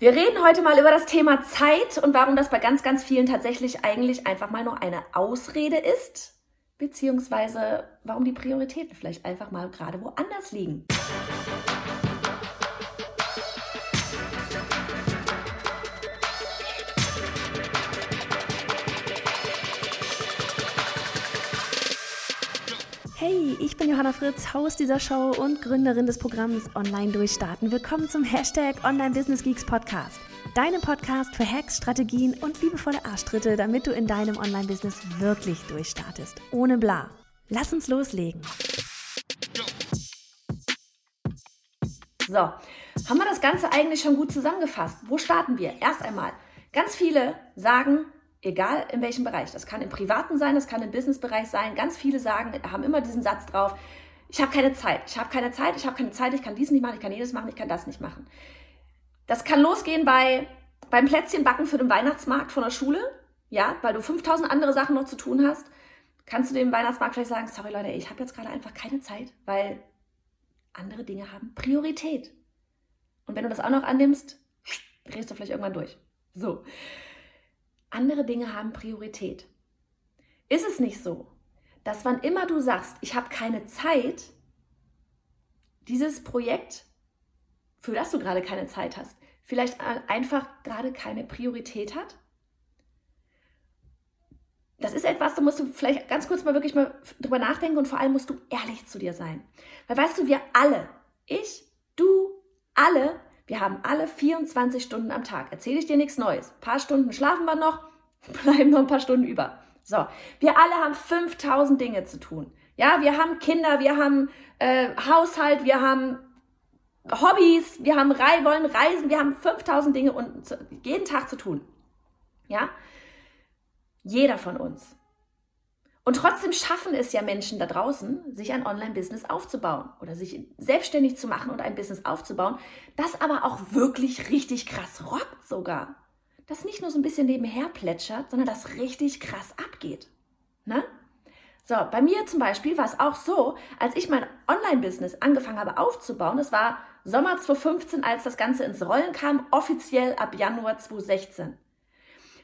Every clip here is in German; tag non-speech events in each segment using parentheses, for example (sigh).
Wir reden heute mal über das Thema Zeit und warum das bei ganz, ganz vielen tatsächlich eigentlich einfach mal nur eine Ausrede ist, beziehungsweise warum die Prioritäten vielleicht einfach mal gerade woanders liegen. Hey, ich bin Johanna Fritz, Haus dieser Show und Gründerin des Programms Online Durchstarten. Willkommen zum Hashtag Online Business Geeks Podcast. Deinem Podcast für Hacks, Strategien und liebevolle Arschtritte, damit du in deinem Online-Business wirklich durchstartest. Ohne bla. Lass uns loslegen. So, haben wir das Ganze eigentlich schon gut zusammengefasst? Wo starten wir? Erst einmal, ganz viele sagen, egal in welchem Bereich. Das kann im privaten sein, das kann im Businessbereich sein. Ganz viele sagen, haben immer diesen Satz drauf, ich habe keine Zeit, ich habe keine Zeit, ich habe keine Zeit, ich kann dies nicht machen, ich kann jedes machen, ich kann das nicht machen. Das kann losgehen bei beim Plätzchenbacken für den Weihnachtsmarkt von der Schule, ja, weil du 5000 andere Sachen noch zu tun hast. Kannst du dem Weihnachtsmarkt vielleicht sagen, sorry Leute, ich habe jetzt gerade einfach keine Zeit, weil andere Dinge haben Priorität. Und wenn du das auch noch annimmst, drehst du vielleicht irgendwann durch. So. Andere Dinge haben Priorität. Ist es nicht so, dass wann immer du sagst, ich habe keine Zeit, dieses Projekt, für das du gerade keine Zeit hast, vielleicht einfach gerade keine Priorität hat? Das ist etwas, da musst du vielleicht ganz kurz mal wirklich mal drüber nachdenken und vor allem musst du ehrlich zu dir sein. Weil weißt du, wir alle, ich, du, alle wir haben alle 24 Stunden am Tag. Erzähle ich dir nichts Neues. Ein paar Stunden schlafen wir noch, (laughs) bleiben noch ein paar Stunden über. So, wir alle haben 5000 Dinge zu tun. Ja, wir haben Kinder, wir haben äh, Haushalt, wir haben Hobbys, wir haben Rei wollen reisen, wir haben 5000 Dinge und zu, jeden Tag zu tun. Ja, jeder von uns. Und trotzdem schaffen es ja Menschen da draußen, sich ein Online-Business aufzubauen oder sich selbstständig zu machen und ein Business aufzubauen, das aber auch wirklich richtig krass rockt sogar. Das nicht nur so ein bisschen nebenher plätschert, sondern das richtig krass abgeht. Ne? So, bei mir zum Beispiel war es auch so, als ich mein Online-Business angefangen habe aufzubauen, das war Sommer 2015, als das Ganze ins Rollen kam, offiziell ab Januar 2016.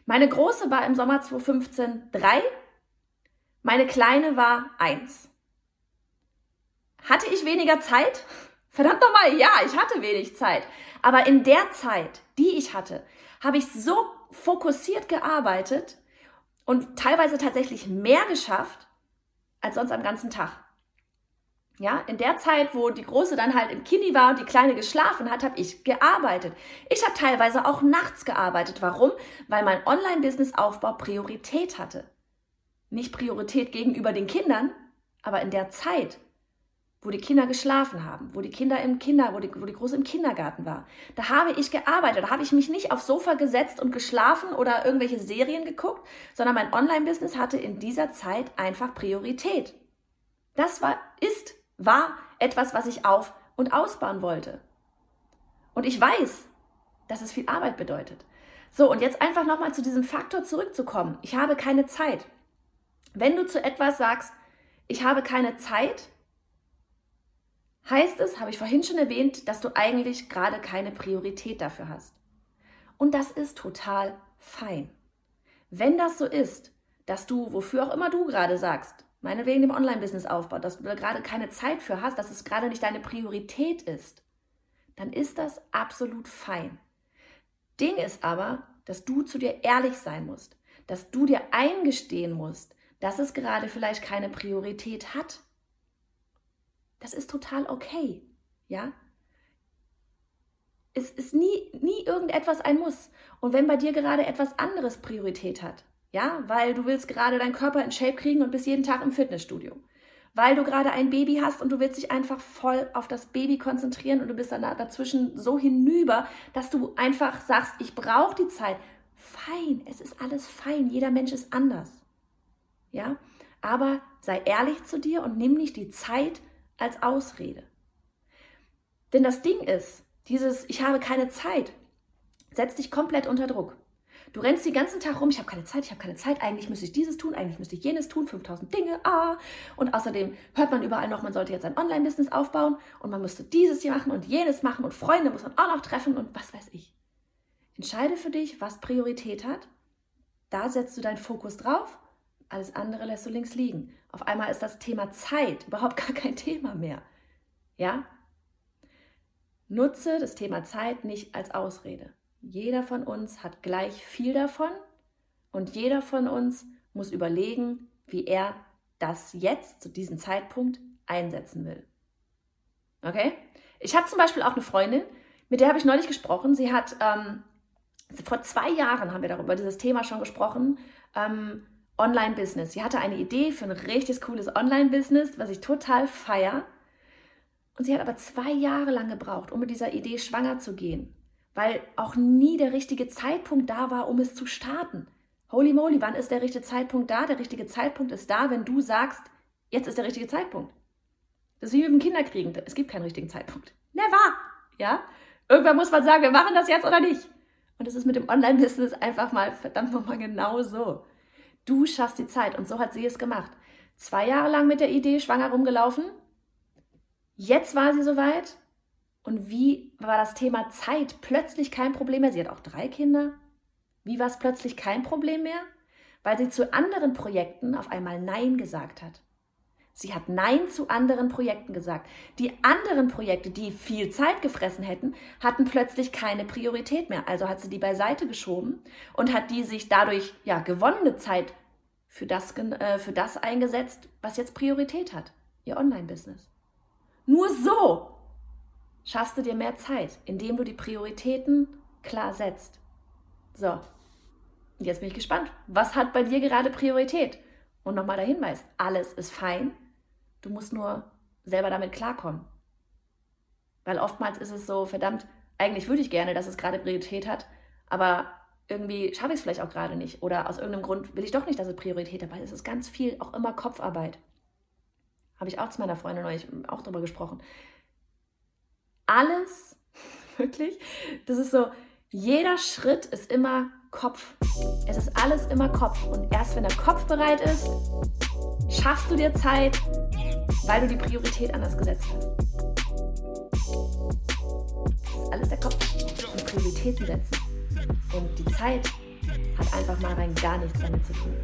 Meine große war im Sommer 2015 drei meine Kleine war eins. Hatte ich weniger Zeit? Verdammt nochmal, ja, ich hatte wenig Zeit. Aber in der Zeit, die ich hatte, habe ich so fokussiert gearbeitet und teilweise tatsächlich mehr geschafft als sonst am ganzen Tag. Ja, in der Zeit, wo die Große dann halt im Kini war und die Kleine geschlafen hat, habe ich gearbeitet. Ich habe teilweise auch nachts gearbeitet. Warum? Weil mein Online-Business-Aufbau Priorität hatte nicht Priorität gegenüber den Kindern, aber in der Zeit, wo die Kinder geschlafen haben, wo die Kinder im Kinder, wo die, wo die Große im Kindergarten war, da habe ich gearbeitet, da habe ich mich nicht aufs Sofa gesetzt und geschlafen oder irgendwelche Serien geguckt, sondern mein Online-Business hatte in dieser Zeit einfach Priorität. Das war, ist, war etwas, was ich auf und ausbauen wollte. Und ich weiß, dass es viel Arbeit bedeutet. So, und jetzt einfach nochmal zu diesem Faktor zurückzukommen. Ich habe keine Zeit. Wenn du zu etwas sagst, ich habe keine Zeit, heißt es, habe ich vorhin schon erwähnt, dass du eigentlich gerade keine Priorität dafür hast. Und das ist total fein. Wenn das so ist, dass du, wofür auch immer du gerade sagst, meinetwegen dem Online-Business-Aufbau, dass du da gerade keine Zeit für hast, dass es gerade nicht deine Priorität ist, dann ist das absolut fein. Ding ist aber, dass du zu dir ehrlich sein musst, dass du dir eingestehen musst, dass es gerade vielleicht keine Priorität hat. Das ist total okay, ja? Es ist nie, nie irgendetwas ein Muss. Und wenn bei dir gerade etwas anderes Priorität hat, ja, weil du willst gerade deinen Körper in Shape kriegen und bist jeden Tag im Fitnessstudio, weil du gerade ein Baby hast und du willst dich einfach voll auf das Baby konzentrieren und du bist dann dazwischen so hinüber, dass du einfach sagst, ich brauche die Zeit. Fein, es ist alles fein, jeder Mensch ist anders ja, aber sei ehrlich zu dir und nimm nicht die Zeit als Ausrede. Denn das Ding ist, dieses ich habe keine Zeit, setzt dich komplett unter Druck. Du rennst den ganzen Tag rum, ich habe keine Zeit, ich habe keine Zeit, eigentlich müsste ich dieses tun, eigentlich müsste ich jenes tun, 5000 Dinge, ah. Und außerdem hört man überall noch, man sollte jetzt ein Online-Business aufbauen und man müsste dieses hier machen und jenes machen und Freunde muss man auch noch treffen und was weiß ich. Entscheide für dich, was Priorität hat. Da setzt du deinen Fokus drauf. Alles andere lässt du links liegen. Auf einmal ist das Thema Zeit (laughs) überhaupt gar kein Thema mehr. Ja? Nutze das Thema Zeit nicht als Ausrede. Jeder von uns hat gleich viel davon und jeder von uns muss überlegen, wie er das jetzt zu diesem Zeitpunkt einsetzen will. Okay? Ich habe zum Beispiel auch eine Freundin, mit der habe ich neulich gesprochen. Sie hat ähm, vor zwei Jahren haben wir darüber dieses Thema schon gesprochen. Ähm, Online-Business. Sie hatte eine Idee für ein richtig cooles Online-Business, was ich total feier. Und sie hat aber zwei Jahre lang gebraucht, um mit dieser Idee schwanger zu gehen, weil auch nie der richtige Zeitpunkt da war, um es zu starten. Holy moly, wann ist der richtige Zeitpunkt da? Der richtige Zeitpunkt ist da, wenn du sagst, jetzt ist der richtige Zeitpunkt. Das ist wie mit dem Kinderkriegen. Es gibt keinen richtigen Zeitpunkt. Never! Ja? Irgendwann muss man sagen, wir machen das jetzt oder nicht. Und das ist mit dem Online-Business einfach mal verdammt nochmal genau so. Du schaffst die Zeit und so hat sie es gemacht. Zwei Jahre lang mit der Idee schwanger rumgelaufen. Jetzt war sie soweit. Und wie war das Thema Zeit plötzlich kein Problem mehr? Sie hat auch drei Kinder. Wie war es plötzlich kein Problem mehr? Weil sie zu anderen Projekten auf einmal Nein gesagt hat. Sie hat Nein zu anderen Projekten gesagt. Die anderen Projekte, die viel Zeit gefressen hätten, hatten plötzlich keine Priorität mehr. Also hat sie die beiseite geschoben und hat die sich dadurch ja gewonnene Zeit für das, äh, für das eingesetzt, was jetzt Priorität hat. Ihr Online-Business. Nur so schaffst du dir mehr Zeit, indem du die Prioritäten klar setzt. So, jetzt bin ich gespannt. Was hat bei dir gerade Priorität? Und nochmal der Hinweis, alles ist fein, Du musst nur selber damit klarkommen. Weil oftmals ist es so, verdammt, eigentlich würde ich gerne, dass es gerade Priorität hat, aber irgendwie schaffe ich es vielleicht auch gerade nicht. Oder aus irgendeinem Grund will ich doch nicht, dass es Priorität hat, weil es ist ganz viel auch immer Kopfarbeit. Habe ich auch zu meiner Freundin neulich auch darüber gesprochen. Alles, (laughs) wirklich, das ist so, jeder Schritt ist immer Kopf. Es ist alles immer Kopf. Und erst wenn der Kopf bereit ist, schaffst du dir Zeit, weil du die Priorität anders gesetzt hast. Das ist alles der Kopf. Und Prioritäten setzen. Und die Zeit hat einfach mal rein gar nichts damit zu tun.